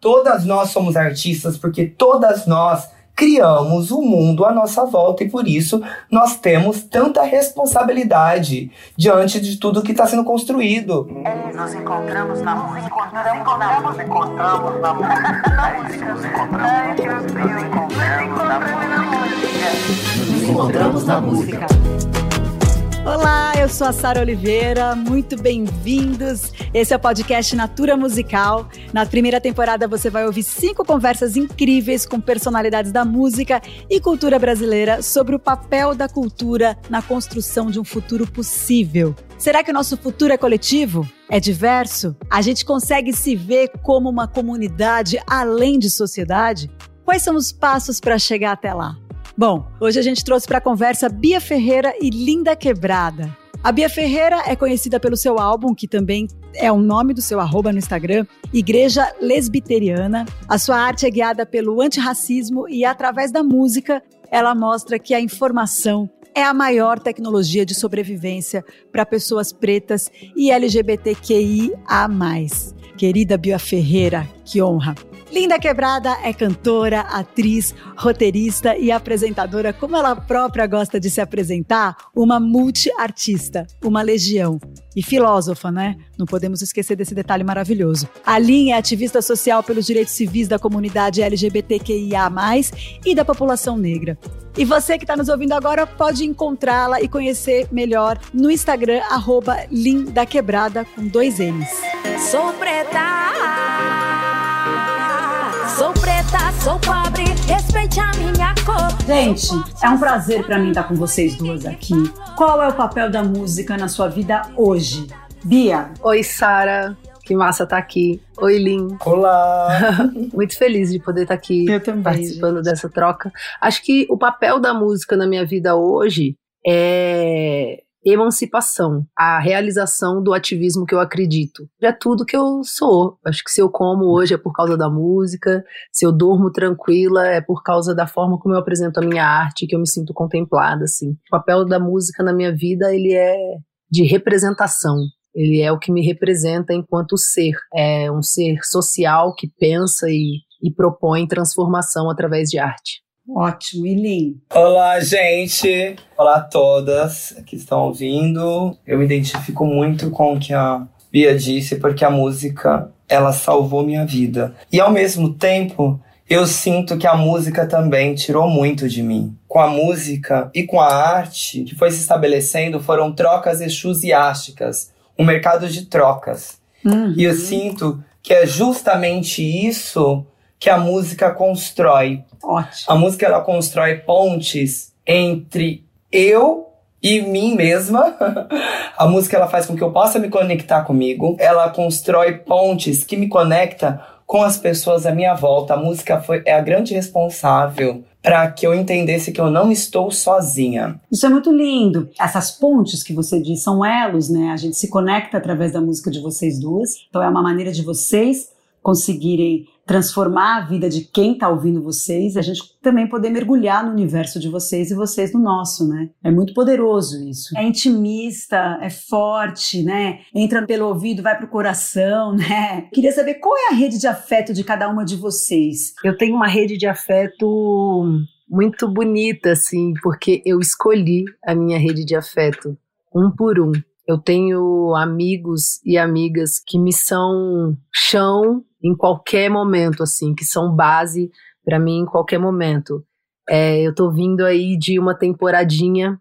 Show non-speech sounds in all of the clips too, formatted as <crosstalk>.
Todas nós somos artistas porque todas nós criamos o mundo à nossa volta e por isso nós temos tanta responsabilidade diante de tudo que está sendo construído. É, nos encontramos na música. Nos encontramos na música. Nos encontramos na música. Olá, eu sou a Sara Oliveira, muito bem-vindos. Esse é o podcast Natura Musical. Na primeira temporada você vai ouvir cinco conversas incríveis com personalidades da música e cultura brasileira sobre o papel da cultura na construção de um futuro possível. Será que o nosso futuro é coletivo? É diverso? A gente consegue se ver como uma comunidade além de sociedade? Quais são os passos para chegar até lá? Bom, hoje a gente trouxe para a conversa Bia Ferreira e Linda Quebrada. A Bia Ferreira é conhecida pelo seu álbum, que também é o nome do seu arroba no Instagram, Igreja Lesbiteriana. A sua arte é guiada pelo antirracismo e, através da música, ela mostra que a informação é a maior tecnologia de sobrevivência para pessoas pretas e LGBTQIA. Querida Bia Ferreira, que honra! Linda Quebrada é cantora, atriz, roteirista e apresentadora, como ela própria gosta de se apresentar, uma multiartista, uma legião. E filósofa, né? Não podemos esquecer desse detalhe maravilhoso. A Lin é ativista social pelos direitos civis da comunidade LGBTQIA, e da população negra. E você que está nos ouvindo agora pode encontrá-la e conhecer melhor no Instagram, arroba Lindaquebrada, com dois N's. Sou preta. Sou preta, sou pobre, respeite a minha cor. Gente, é um prazer para mim estar com vocês duas aqui. Qual é o papel da música na sua vida hoje? Bia. Oi, Sara. Que massa estar tá aqui. Oi, Lin. Olá! <laughs> Muito feliz de poder estar tá aqui também, participando gente. dessa troca. Acho que o papel da música na minha vida hoje é emancipação, a realização do ativismo que eu acredito. É tudo que eu sou. Acho que se eu como hoje é por causa da música, se eu durmo tranquila é por causa da forma como eu apresento a minha arte, que eu me sinto contemplada assim. O papel da música na minha vida, ele é de representação. Ele é o que me representa enquanto ser. É um ser social que pensa e, e propõe transformação através de arte. Ótimo, Ilin. Olá, gente. Olá a todas que estão ouvindo. Eu me identifico muito com o que a Bia disse, porque a música, ela salvou minha vida. E ao mesmo tempo, eu sinto que a música também tirou muito de mim. Com a música e com a arte que foi se estabelecendo, foram trocas entusiásticas, um mercado de trocas. Uhum. E eu sinto que é justamente isso que a música constrói. Ótimo. A música ela constrói pontes entre eu e mim mesma. <laughs> a música ela faz com que eu possa me conectar comigo. Ela constrói pontes que me conecta com as pessoas à minha volta. A música foi é a grande responsável para que eu entendesse que eu não estou sozinha. Isso é muito lindo. Essas pontes que você diz são elos, né? A gente se conecta através da música de vocês duas. Então é uma maneira de vocês conseguirem transformar a vida de quem está ouvindo vocês, a gente também poder mergulhar no universo de vocês e vocês no nosso, né? É muito poderoso isso. É intimista, é forte, né? Entra pelo ouvido, vai pro coração, <laughs> né? Queria saber qual é a rede de afeto de cada uma de vocês. Eu tenho uma rede de afeto muito bonita, assim, porque eu escolhi a minha rede de afeto um por um. Eu tenho amigos e amigas que me são chão em qualquer momento, assim, que são base para mim em qualquer momento. É, eu tô vindo aí de uma temporadinha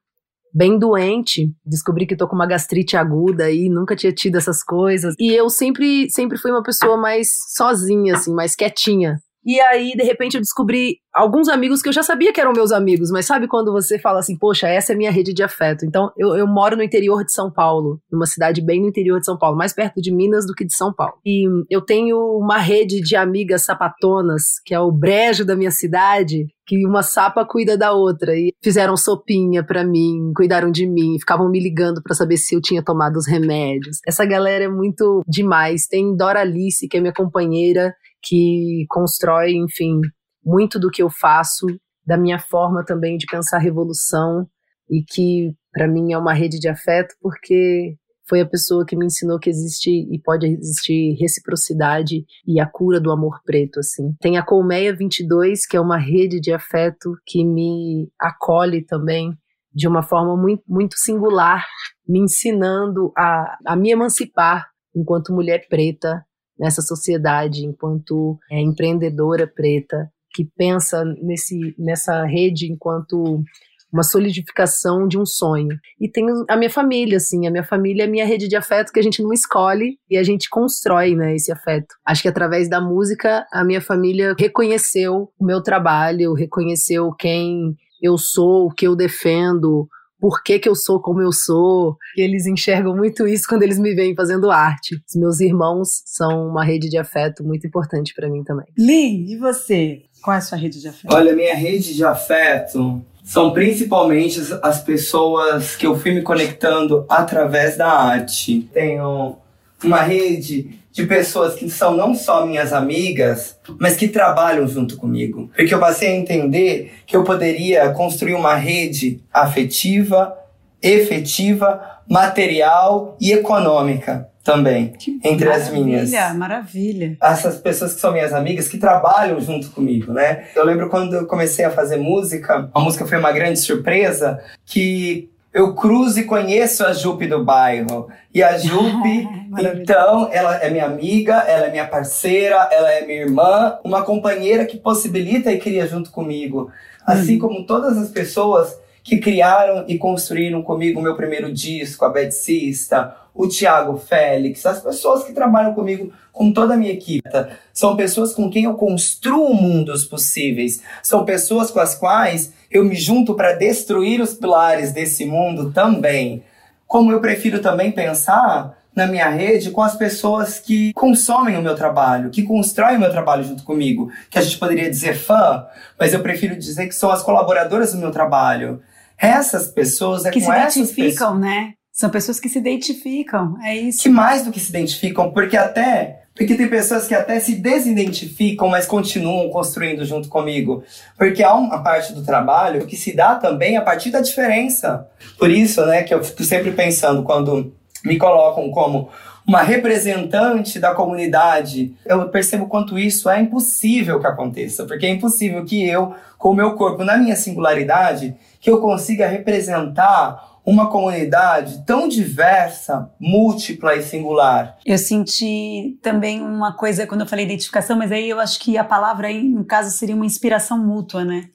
bem doente, descobri que tô com uma gastrite aguda aí, nunca tinha tido essas coisas. E eu sempre sempre fui uma pessoa mais sozinha assim, mais quietinha. E aí, de repente, eu descobri alguns amigos que eu já sabia que eram meus amigos, mas sabe quando você fala assim, poxa, essa é minha rede de afeto? Então, eu, eu moro no interior de São Paulo, numa cidade bem no interior de São Paulo, mais perto de Minas do que de São Paulo. E eu tenho uma rede de amigas sapatonas, que é o brejo da minha cidade, que uma sapa cuida da outra. E fizeram sopinha para mim, cuidaram de mim, ficavam me ligando para saber se eu tinha tomado os remédios. Essa galera é muito demais. Tem Dora Alice, que é minha companheira, que constrói, enfim, muito do que eu faço, da minha forma também de pensar revolução e que para mim é uma rede de afeto porque foi a pessoa que me ensinou que existe e pode existir reciprocidade e a cura do amor preto, assim. Tem a Colmeia 22, que é uma rede de afeto que me acolhe também de uma forma muito, muito singular, me ensinando a, a me emancipar enquanto mulher preta nessa sociedade, enquanto é, empreendedora preta, que pensa nesse, nessa rede enquanto uma solidificação de um sonho. E tem a minha família, assim, a minha família é minha rede de afeto que a gente não escolhe e a gente constrói, né, esse afeto. Acho que através da música a minha família reconheceu o meu trabalho, reconheceu quem eu sou, o que eu defendo, por que, que eu sou como eu sou. E eles enxergam muito isso quando eles me veem fazendo arte. Os meus irmãos são uma rede de afeto muito importante para mim também. Lin, e você? Qual é a sua rede de afeto? Olha, minha rede de afeto são principalmente as pessoas que eu fui me conectando através da arte. Tenho uma rede de pessoas que são não só minhas amigas, mas que trabalham junto comigo. Porque eu passei a entender que eu poderia construir uma rede afetiva, efetiva, material e econômica também Que entre as maravilha, minhas. Maravilha, Essas pessoas que são minhas amigas que trabalham junto comigo, né? Eu lembro quando eu comecei a fazer música, a música foi uma grande surpresa que eu cruzo e conheço a Jupe do bairro. E a Jupe, <laughs> então, ela é minha amiga, ela é minha parceira, ela é minha irmã, uma companheira que possibilita e cria junto comigo. Assim como todas as pessoas que criaram e construíram comigo o meu primeiro disco, a Beticista, o Thiago Félix, as pessoas que trabalham comigo, com toda a minha equipe. São pessoas com quem eu construo mundos possíveis. São pessoas com as quais eu me junto para destruir os pilares desse mundo também. Como eu prefiro também pensar na minha rede com as pessoas que consomem o meu trabalho, que constroem o meu trabalho junto comigo, que a gente poderia dizer fã, mas eu prefiro dizer que são as colaboradoras do meu trabalho. Essas pessoas é que com se identificam, né? São pessoas que se identificam, é isso. que mais do que se identificam, porque até porque tem pessoas que até se desidentificam, mas continuam construindo junto comigo. Porque há uma parte do trabalho que se dá também a partir da diferença. Por isso, né, que eu fico sempre pensando quando me colocam como uma representante da comunidade, eu percebo quanto isso é impossível que aconteça, porque é impossível que eu, com o meu corpo na minha singularidade, que eu consiga representar uma comunidade tão diversa, múltipla e singular. Eu senti também uma coisa quando eu falei identificação, mas aí eu acho que a palavra aí, no caso, seria uma inspiração mútua, né?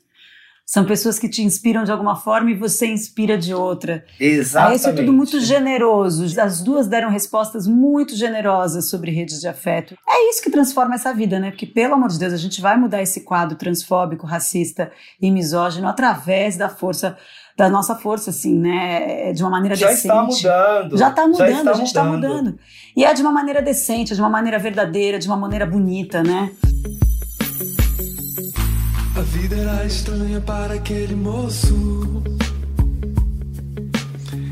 São pessoas que te inspiram de alguma forma e você inspira de outra. Exatamente. Isso é tudo muito generoso. As duas deram respostas muito generosas sobre redes de afeto. É isso que transforma essa vida, né? Porque, pelo amor de Deus, a gente vai mudar esse quadro transfóbico, racista e misógino através da força, da nossa força, assim, né? De uma maneira Já decente. está mudando. Já está mudando, está a gente está mudando. E é de uma maneira decente, de uma maneira verdadeira, de uma maneira bonita, né? A vida era estranha para aquele moço.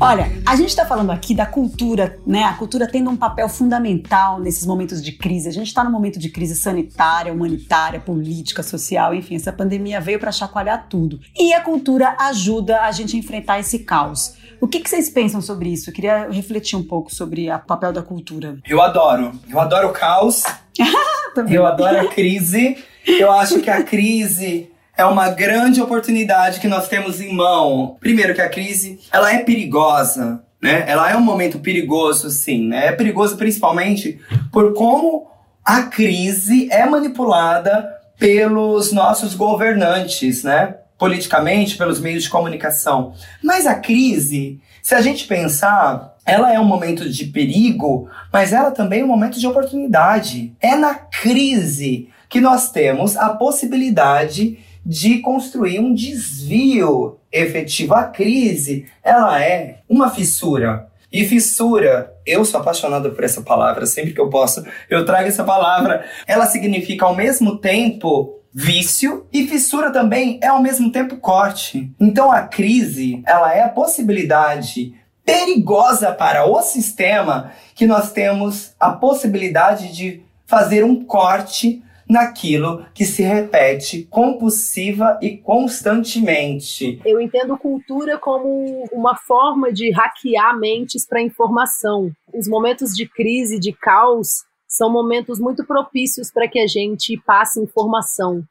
Olha, a gente está falando aqui da cultura, né? A cultura tendo um papel fundamental nesses momentos de crise. A gente está num momento de crise sanitária, humanitária, política, social, enfim, essa pandemia veio para chacoalhar tudo. E a cultura ajuda a gente a enfrentar esse caos. O que, que vocês pensam sobre isso? Eu queria refletir um pouco sobre o papel da cultura. Eu adoro. Eu adoro o caos. <laughs> Eu adoro a crise. Eu acho que a crise é uma grande oportunidade que nós temos em mão. Primeiro que a crise, ela é perigosa, né? Ela é um momento perigoso, sim, né? É perigoso principalmente por como a crise é manipulada pelos nossos governantes, né? Politicamente, pelos meios de comunicação. Mas a crise, se a gente pensar, ela é um momento de perigo, mas ela também é um momento de oportunidade. É na crise que nós temos a possibilidade de construir um desvio efetivo. A crise, ela é uma fissura. E fissura, eu sou apaixonado por essa palavra, sempre que eu posso, eu trago essa palavra. Ela significa ao mesmo tempo vício e fissura também é ao mesmo tempo corte. Então a crise, ela é a possibilidade perigosa para o sistema que nós temos a possibilidade de fazer um corte naquilo que se repete compulsiva e constantemente. Eu entendo cultura como uma forma de hackear mentes para informação. Os momentos de crise, de caos, são momentos muito propícios para que a gente passe informação,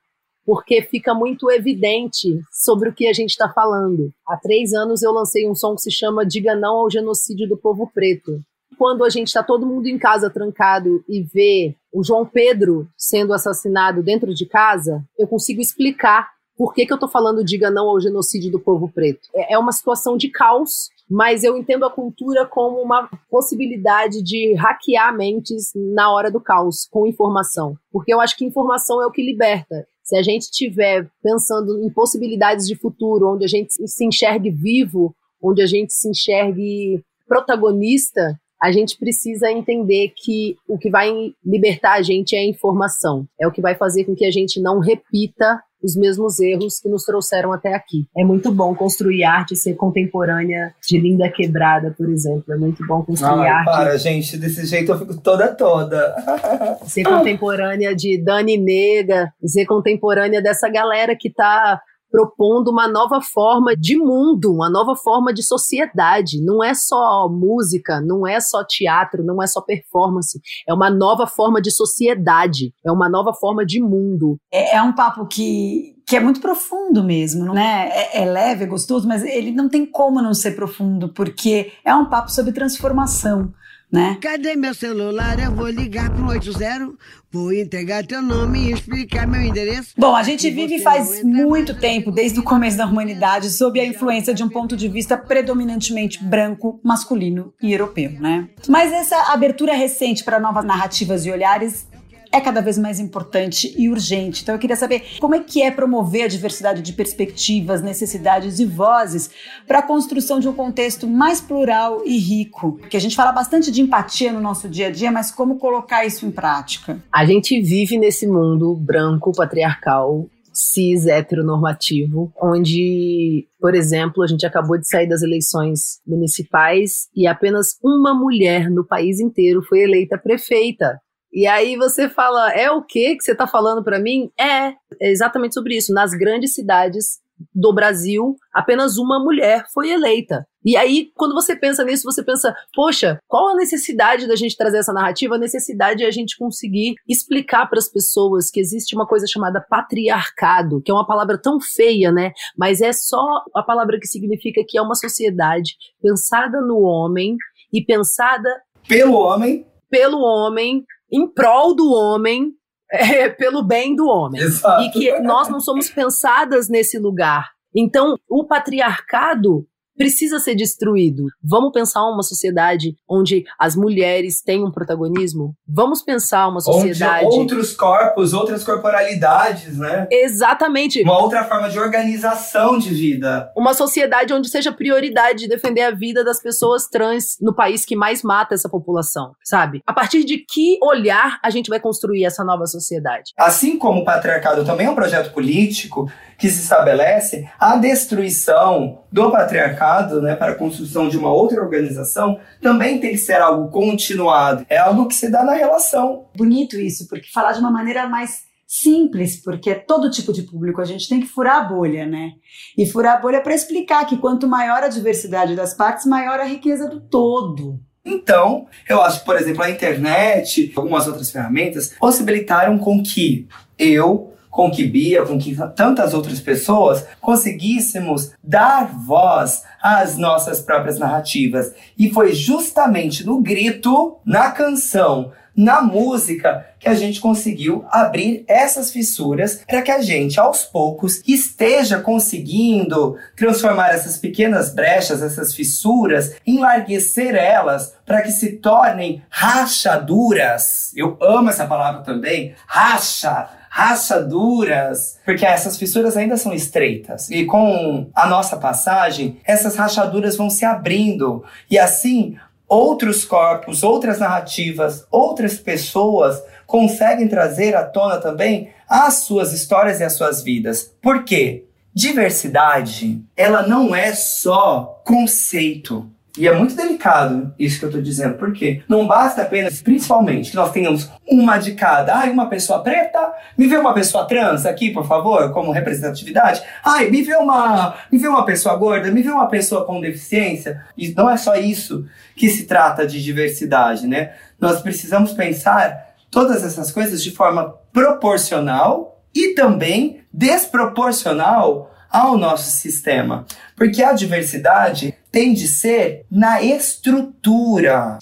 porque fica muito evidente sobre o que a gente está falando. Há três anos eu lancei um som que se chama Diga Não ao Genocídio do Povo Preto. Quando a gente está todo mundo em casa trancado e vê o João Pedro sendo assassinado dentro de casa, eu consigo explicar por que, que eu estou falando diga não ao genocídio do povo preto. É, é uma situação de caos, mas eu entendo a cultura como uma possibilidade de hackear mentes na hora do caos, com informação. Porque eu acho que informação é o que liberta. Se a gente estiver pensando em possibilidades de futuro, onde a gente se enxergue vivo, onde a gente se enxergue protagonista, a gente precisa entender que o que vai libertar a gente é a informação. É o que vai fazer com que a gente não repita os mesmos erros que nos trouxeram até aqui. É muito bom construir arte ser contemporânea de Linda Quebrada, por exemplo. É muito bom construir Ai, arte. para, gente, desse jeito eu fico toda toda. <laughs> Ser contemporânea de Dani Nega, ser contemporânea dessa galera que tá propondo uma nova forma de mundo, uma nova forma de sociedade. Não é só música, não é só teatro, não é só performance. É uma nova forma de sociedade, é uma nova forma de mundo. É, é um papo que, que é muito profundo mesmo, né? É, é leve, é gostoso, mas ele não tem como não ser profundo, porque é um papo sobre transformação. Né? Cadê meu celular? Eu vou ligar pro 80, vou entregar teu nome e explicar meu endereço. Bom, a gente vive faz muito tempo, desde o começo da humanidade, sob a influência de um ponto de vista predominantemente branco, masculino e europeu, né? Mas essa abertura recente para novas narrativas e olhares é cada vez mais importante e urgente. Então eu queria saber como é que é promover a diversidade de perspectivas, necessidades e vozes para a construção de um contexto mais plural e rico. Porque a gente fala bastante de empatia no nosso dia a dia, mas como colocar isso em prática? A gente vive nesse mundo branco, patriarcal, cis, heteronormativo, onde, por exemplo, a gente acabou de sair das eleições municipais e apenas uma mulher no país inteiro foi eleita prefeita. E aí você fala, é o que que você está falando para mim? É, é exatamente sobre isso. Nas grandes cidades do Brasil, apenas uma mulher foi eleita. E aí, quando você pensa nisso, você pensa, poxa, qual a necessidade da gente trazer essa narrativa? A necessidade é a gente conseguir explicar para as pessoas que existe uma coisa chamada patriarcado, que é uma palavra tão feia, né? Mas é só a palavra que significa que é uma sociedade pensada no homem e pensada Pelo homem. pelo homem, em prol do homem, <laughs> é, pelo bem do homem. Exato. E que nós não somos pensadas nesse lugar. Então, o patriarcado precisa ser destruído. Vamos pensar uma sociedade onde as mulheres têm um protagonismo? Vamos pensar uma sociedade. Onde outros corpos, outras corporalidades, né? Exatamente. Uma outra forma de organização de vida. Uma sociedade onde seja prioridade defender a vida das pessoas trans no país que mais mata essa população, sabe? A partir de que olhar a gente vai construir essa nova sociedade? Assim como o patriarcado também é um projeto político que se estabelece, a destruição do patriarcado né, para a construção de uma outra organização também tem que ser algo continuado. É algo que se dá na relação. Bonito isso, porque falar de uma maneira mais simples, porque é todo tipo de público, a gente tem que furar a bolha, né? E furar a bolha para explicar que quanto maior a diversidade das partes, maior a riqueza do todo. Então, eu acho que, por exemplo, a internet, algumas outras ferramentas, possibilitaram com que eu, com que Bia, com que tantas outras pessoas conseguíssemos dar voz às nossas próprias narrativas. E foi justamente no grito, na canção, na música que a gente conseguiu abrir essas fissuras para que a gente, aos poucos, esteja conseguindo transformar essas pequenas brechas, essas fissuras, enlarguecer elas para que se tornem rachaduras. Eu amo essa palavra também, racha rachaduras, porque essas fissuras ainda são estreitas. E com a nossa passagem, essas rachaduras vão se abrindo. E assim, outros corpos, outras narrativas, outras pessoas conseguem trazer à tona também as suas histórias e as suas vidas. Por quê? Diversidade, ela não é só conceito. E é muito delicado isso que eu tô dizendo, porque não basta apenas, principalmente, que nós tenhamos uma de cada. Ai, uma pessoa preta, me vê uma pessoa trans aqui, por favor, como representatividade. Ai, me vê uma, me vê uma pessoa gorda, me vê uma pessoa com deficiência. E não é só isso que se trata de diversidade, né? Nós precisamos pensar todas essas coisas de forma proporcional e também desproporcional ao nosso sistema. Porque a diversidade tem de ser na estrutura.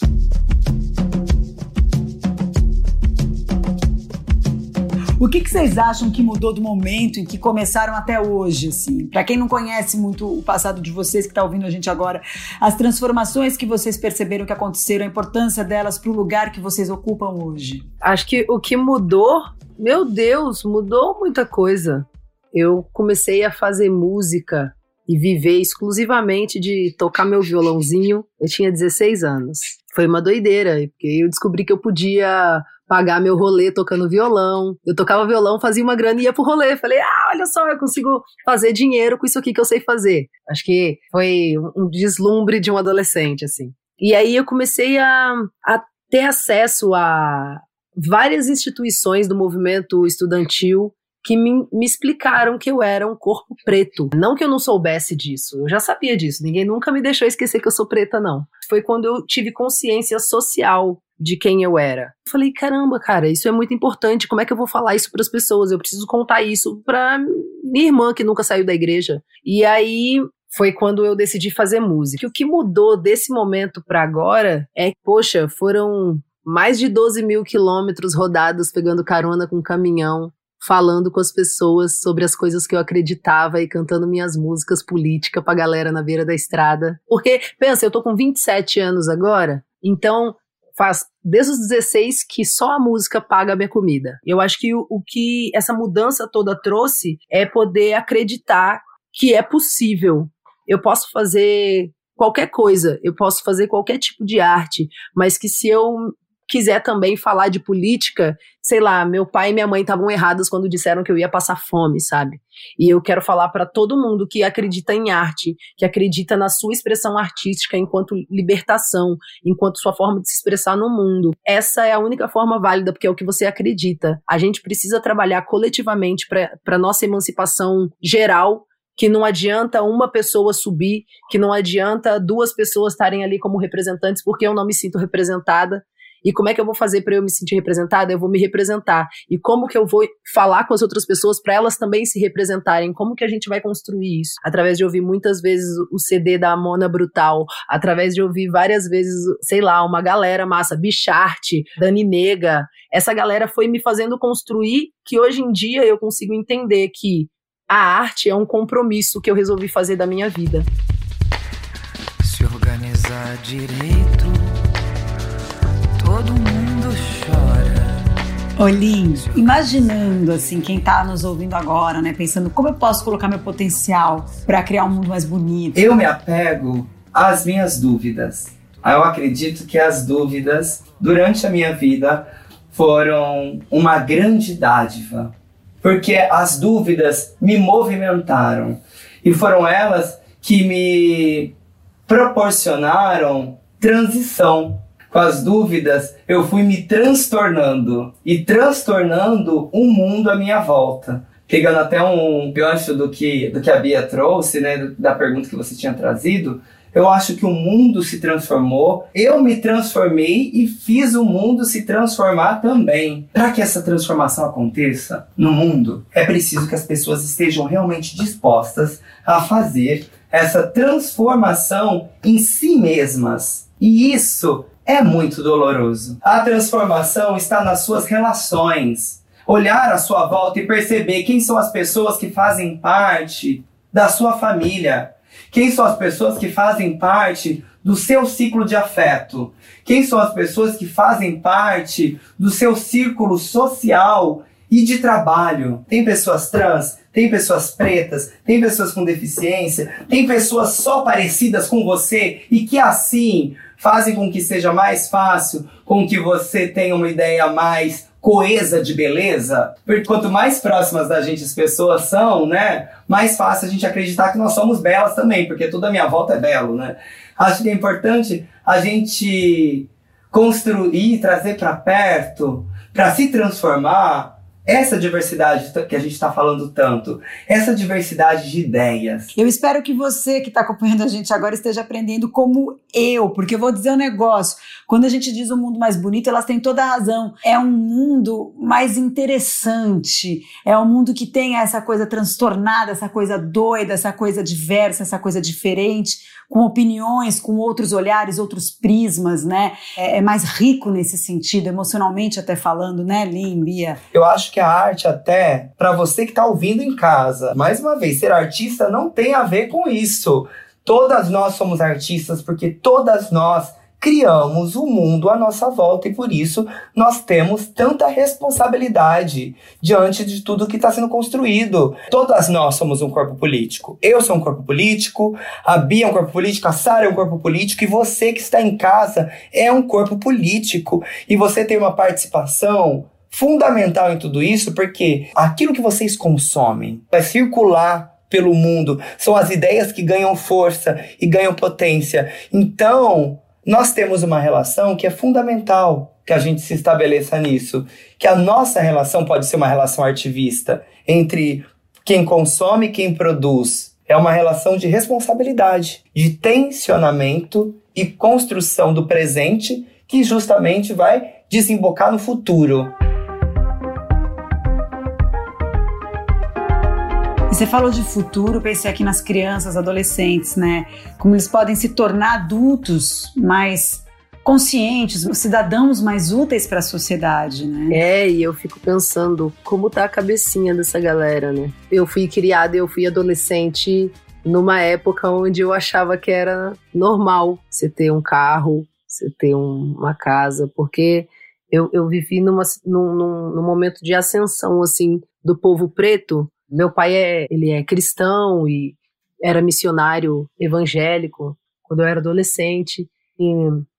O que, que, vocês acham que mudou do momento em que começaram até hoje, assim? Para quem não conhece muito o passado de vocês que está ouvindo a gente agora, as transformações que vocês perceberam que aconteceram, a importância delas para o lugar que vocês ocupam hoje. Acho que o que mudou, meu Deus, mudou muita coisa. Eu comecei a fazer música e viver exclusivamente de tocar meu violãozinho. Eu tinha 16 anos. Foi uma doideira, porque eu descobri que eu podia pagar meu rolê tocando violão. Eu tocava violão, fazia uma grana e ia pro rolê. Falei, ah, olha só, eu consigo fazer dinheiro com isso aqui que eu sei fazer. Acho que foi um deslumbre de um adolescente, assim. E aí eu comecei a, a ter acesso a várias instituições do movimento estudantil que me, me, explicaram que eu era um corpo preto. Não que eu não soubesse disso, eu já sabia disso. Ninguém nunca me deixou esquecer que eu sou preta, não. Foi quando eu tive consciência social de quem eu era. Falei, caramba, cara, isso é muito importante. Como é que eu vou falar isso para as pessoas? Eu preciso contar isso para minha irmã que nunca saiu da igreja. E aí foi quando eu decidi fazer música. O que mudou desse momento para agora é que, poxa, foram mais de 12 mil quilômetros rodados pegando carona com caminhão falando com as pessoas sobre as coisas que eu acreditava e cantando minhas músicas políticas pra galera na beira da estrada. Porque, pensa, eu tô com 27 anos agora, então faz desde os 16 que só a música paga a minha comida. Eu acho que o, o que essa mudança toda trouxe é poder acreditar que é possível. Eu posso fazer qualquer coisa, eu posso fazer qualquer tipo de arte, mas que se eu quiser também falar de política, sei lá, meu pai e minha mãe estavam errados quando disseram que eu ia passar fome, sabe? E eu quero falar para todo mundo que acredita em arte, que acredita na sua expressão artística enquanto libertação, enquanto sua forma de se expressar no mundo. Essa é a única forma válida, porque é o que você acredita. A gente precisa trabalhar coletivamente para nossa emancipação geral que não adianta uma pessoa subir, que não adianta duas pessoas estarem ali como representantes, porque eu não me sinto representada. E como é que eu vou fazer para eu me sentir representada? Eu vou me representar. E como que eu vou falar com as outras pessoas para elas também se representarem? Como que a gente vai construir isso? Através de ouvir muitas vezes o CD da Mona Brutal, através de ouvir várias vezes, sei lá, uma galera massa, Bicharte, Dani Nega. Essa galera foi me fazendo construir que hoje em dia eu consigo entender que a arte é um compromisso que eu resolvi fazer da minha vida. Se organizar direito Olim, imaginando assim quem está nos ouvindo agora, né, pensando como eu posso colocar meu potencial para criar um mundo mais bonito. Eu me apego às minhas dúvidas. Eu acredito que as dúvidas durante a minha vida foram uma grande dádiva, porque as dúvidas me movimentaram e foram elas que me proporcionaram transição com as dúvidas, eu fui me transtornando e transtornando o um mundo à minha volta. Pegando até um gancho do que, do que a Bia trouxe, né, da pergunta que você tinha trazido, eu acho que o mundo se transformou, eu me transformei e fiz o mundo se transformar também. Para que essa transformação aconteça no mundo, é preciso que as pessoas estejam realmente dispostas a fazer essa transformação em si mesmas. E isso é muito doloroso. A transformação está nas suas relações. Olhar à sua volta e perceber quem são as pessoas que fazem parte da sua família. Quem são as pessoas que fazem parte do seu ciclo de afeto? Quem são as pessoas que fazem parte do seu círculo social e de trabalho? Tem pessoas trans, tem pessoas pretas, tem pessoas com deficiência, tem pessoas só parecidas com você e que assim fazem com que seja mais fácil, com que você tenha uma ideia mais coesa de beleza, porque quanto mais próximas da gente as pessoas são, né, mais fácil a gente acreditar que nós somos belas também, porque tudo à minha volta é belo, né? Acho que é importante a gente construir, trazer para perto, para se transformar essa diversidade que a gente está falando tanto, essa diversidade de ideias. Eu espero que você que está acompanhando a gente agora esteja aprendendo como eu, porque eu vou dizer um negócio. Quando a gente diz um mundo mais bonito, elas têm toda a razão. É um mundo mais interessante. É um mundo que tem essa coisa transtornada, essa coisa doida, essa coisa diversa, essa coisa diferente, com opiniões, com outros olhares, outros prismas, né? É, é mais rico nesse sentido, emocionalmente até falando, né, Lin, Bia? Eu acho que a arte até, para você que está ouvindo em casa, mais uma vez, ser artista não tem a ver com isso. Todas nós somos artistas porque todas nós criamos o mundo à nossa volta e por isso nós temos tanta responsabilidade diante de tudo que está sendo construído. Todas nós somos um corpo político. Eu sou um corpo político, a Bia é um corpo político, a Sara é um corpo político e você que está em casa é um corpo político e você tem uma participação fundamental em tudo isso porque aquilo que vocês consomem vai circular pelo mundo, são as ideias que ganham força e ganham potência. Então, nós temos uma relação que é fundamental que a gente se estabeleça nisso, que a nossa relação pode ser uma relação artivista entre quem consome e quem produz. É uma relação de responsabilidade, de tensionamento e construção do presente que justamente vai desembocar no futuro. Você falou de futuro, pensei aqui nas crianças, adolescentes, né? Como eles podem se tornar adultos mais conscientes, cidadãos mais úteis para a sociedade, né? É, e eu fico pensando como tá a cabecinha dessa galera, né? Eu fui criada, eu fui adolescente numa época onde eu achava que era normal você ter um carro, você ter um, uma casa, porque eu, eu vivi numa, num, num, num momento de ascensão, assim, do povo preto, meu pai é, ele é cristão e era missionário evangélico quando eu era adolescente. E,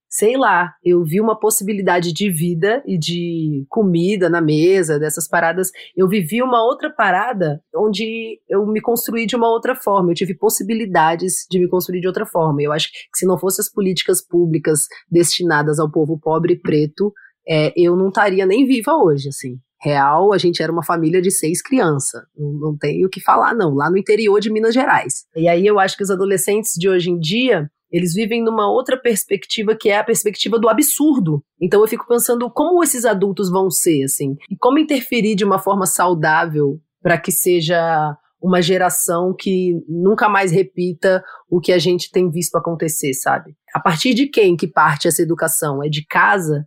sei lá, eu vi uma possibilidade de vida e de comida na mesa, dessas paradas. Eu vivi uma outra parada onde eu me construí de uma outra forma. Eu tive possibilidades de me construir de outra forma. Eu acho que se não fossem as políticas públicas destinadas ao povo pobre e preto, é, eu não estaria nem viva hoje, assim real, a gente era uma família de seis crianças. Não, não tem o que falar, não. Lá no interior de Minas Gerais. E aí eu acho que os adolescentes de hoje em dia. Eles vivem numa outra perspectiva que é a perspectiva do absurdo. Então eu fico pensando como esses adultos vão ser, assim, e como interferir de uma forma saudável para que seja uma geração que nunca mais repita o que a gente tem visto acontecer, sabe? A partir de quem que parte essa educação? É de casa?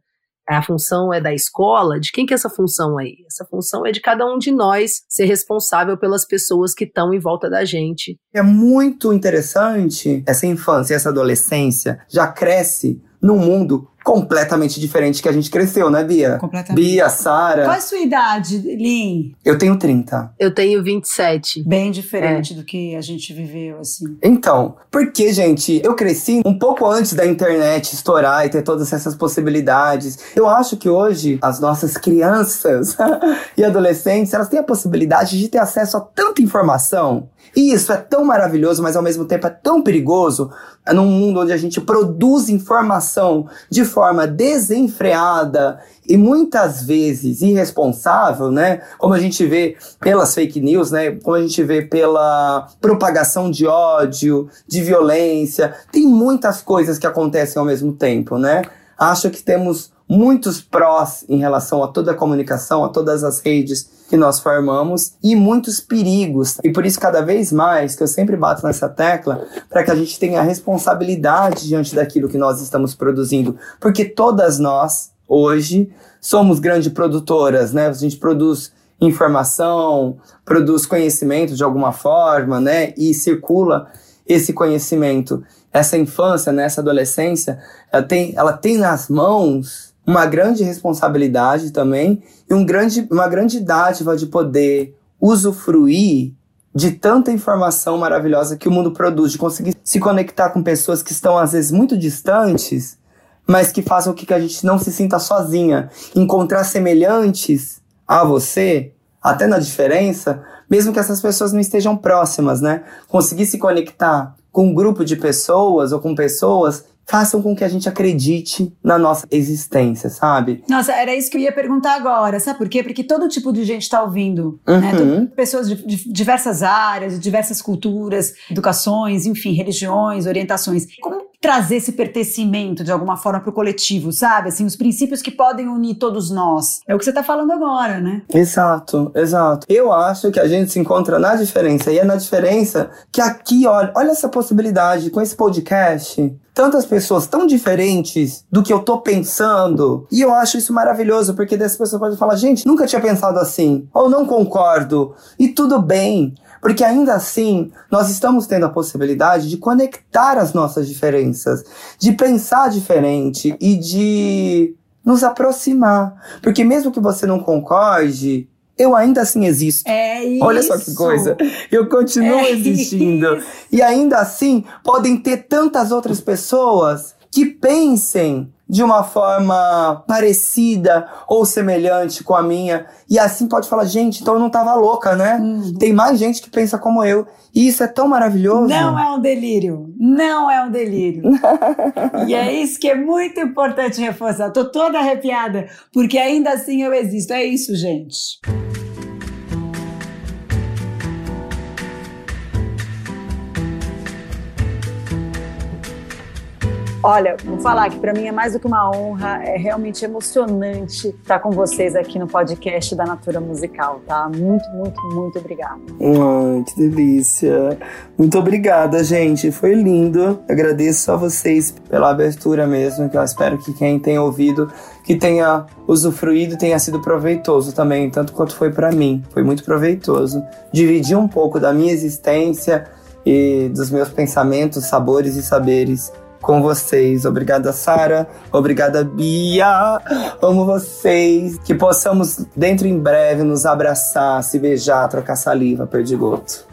A função é da escola, de quem que é essa função aí? Essa função é de cada um de nós ser responsável pelas pessoas que estão em volta da gente. É muito interessante essa infância, essa adolescência já cresce num mundo completamente diferente que a gente cresceu, né, Bia? Completamente. Bia, Sara. Qual é a sua idade, Lin? Eu tenho 30. Eu tenho 27. Bem diferente é. do que a gente viveu, assim. Então, porque, gente, eu cresci um pouco antes da internet estourar e ter todas essas possibilidades. Eu acho que hoje as nossas crianças <laughs> e adolescentes, elas têm a possibilidade de ter acesso a tanta informação. E isso é tão maravilhoso, mas ao mesmo tempo é tão perigoso num mundo onde a gente produz informação de forma desenfreada e muitas vezes irresponsável, né? Como a gente vê pelas fake news, né? Como a gente vê pela propagação de ódio, de violência. Tem muitas coisas que acontecem ao mesmo tempo, né? Acho que temos muitos prós em relação a toda a comunicação, a todas as redes que nós formamos e muitos perigos. E por isso, cada vez mais, que eu sempre bato nessa tecla, para que a gente tenha responsabilidade diante daquilo que nós estamos produzindo. Porque todas nós, hoje, somos grandes produtoras, né? A gente produz informação, produz conhecimento de alguma forma, né? E circula esse conhecimento. Essa infância, né? essa adolescência, ela tem, ela tem nas mãos uma grande responsabilidade também e um grande, uma grande dádiva de poder usufruir de tanta informação maravilhosa que o mundo produz, de conseguir se conectar com pessoas que estão às vezes muito distantes, mas que façam com que a gente não se sinta sozinha. Encontrar semelhantes a você, até na diferença, mesmo que essas pessoas não estejam próximas, né? Conseguir se conectar com um grupo de pessoas ou com pessoas façam com que a gente acredite na nossa existência, sabe? Nossa, era isso que eu ia perguntar agora. Sabe por quê? Porque todo tipo de gente está ouvindo. Uhum. Né? Todo- pessoas de, de diversas áreas, de diversas culturas, educações, enfim, religiões, orientações. Como trazer esse pertencimento de alguma forma para o coletivo, sabe? Assim, os princípios que podem unir todos nós. É o que você está falando agora, né? Exato, exato. Eu acho que a gente se encontra na diferença. E é na diferença que aqui, olha, olha essa possibilidade com esse podcast. Tantas pessoas tão diferentes do que eu tô pensando. E eu acho isso maravilhoso, porque dessas pessoas podem falar, gente, nunca tinha pensado assim. Ou não concordo. E tudo bem. Porque ainda assim, nós estamos tendo a possibilidade de conectar as nossas diferenças, de pensar diferente e de nos aproximar. Porque mesmo que você não concorde, eu ainda assim existo. É isso. Olha só que coisa. Eu continuo É existindo. isso. E ainda assim, podem ter tantas outras pessoas que pensem de uma forma parecida ou semelhante com a minha. E assim pode falar, gente, então eu não tava louca, né? Tem mais gente que pensa como eu. E isso é tão maravilhoso. Não é um delírio. Não é um delírio. <laughs> e é isso que é muito importante reforçar. Tô toda arrepiada, porque ainda assim eu existo. É isso, gente. Olha, vou falar que para mim é mais do que uma honra, é realmente emocionante estar com vocês aqui no podcast da Natura Musical, tá? Muito, muito, muito obrigada. Ai, que delícia. Muito obrigada, gente. Foi lindo. Agradeço a vocês pela abertura mesmo, que eu espero que quem tem ouvido que tenha usufruído tenha sido proveitoso também, tanto quanto foi pra mim. Foi muito proveitoso. Dividir um pouco da minha existência e dos meus pensamentos, sabores e saberes com vocês. Obrigada, Sara. Obrigada, Bia. Amo vocês. Que possamos, dentro em breve, nos abraçar, se beijar, trocar saliva, perdigoto.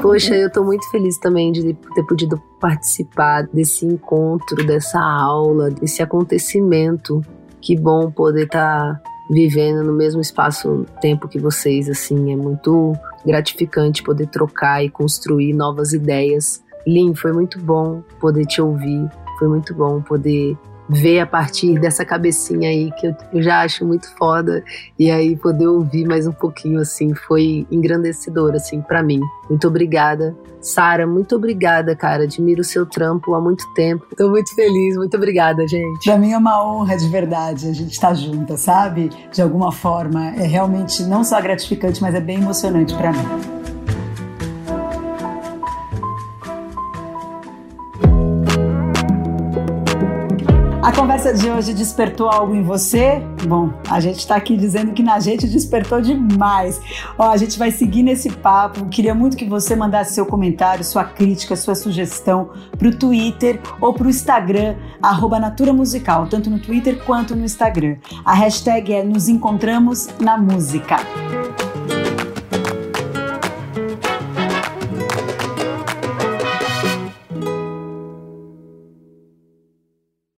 Poxa, eu tô muito feliz também de ter podido participar desse encontro, dessa aula, desse acontecimento. Que bom poder estar vivendo no mesmo espaço-tempo que vocês, assim, é muito gratificante poder trocar e construir novas ideias. Lin, foi muito bom poder te ouvir, foi muito bom poder ver a partir dessa cabecinha aí que eu, eu já acho muito foda e aí poder ouvir mais um pouquinho assim foi engrandecedor assim para mim. Muito obrigada. Sara, muito obrigada, cara. Admiro o seu trampo há muito tempo. Tô muito feliz. Muito obrigada, gente. Pra mim é uma honra de verdade a gente estar junta, sabe? De alguma forma. É realmente não só gratificante, mas é bem emocionante pra mim. Conversa de hoje despertou algo em você? Bom, a gente está aqui dizendo que na gente despertou demais. Ó, a gente vai seguir nesse papo. Queria muito que você mandasse seu comentário, sua crítica, sua sugestão para o Twitter ou para o Instagram, Natura Musical, tanto no Twitter quanto no Instagram. A hashtag é Nos Encontramos na Música.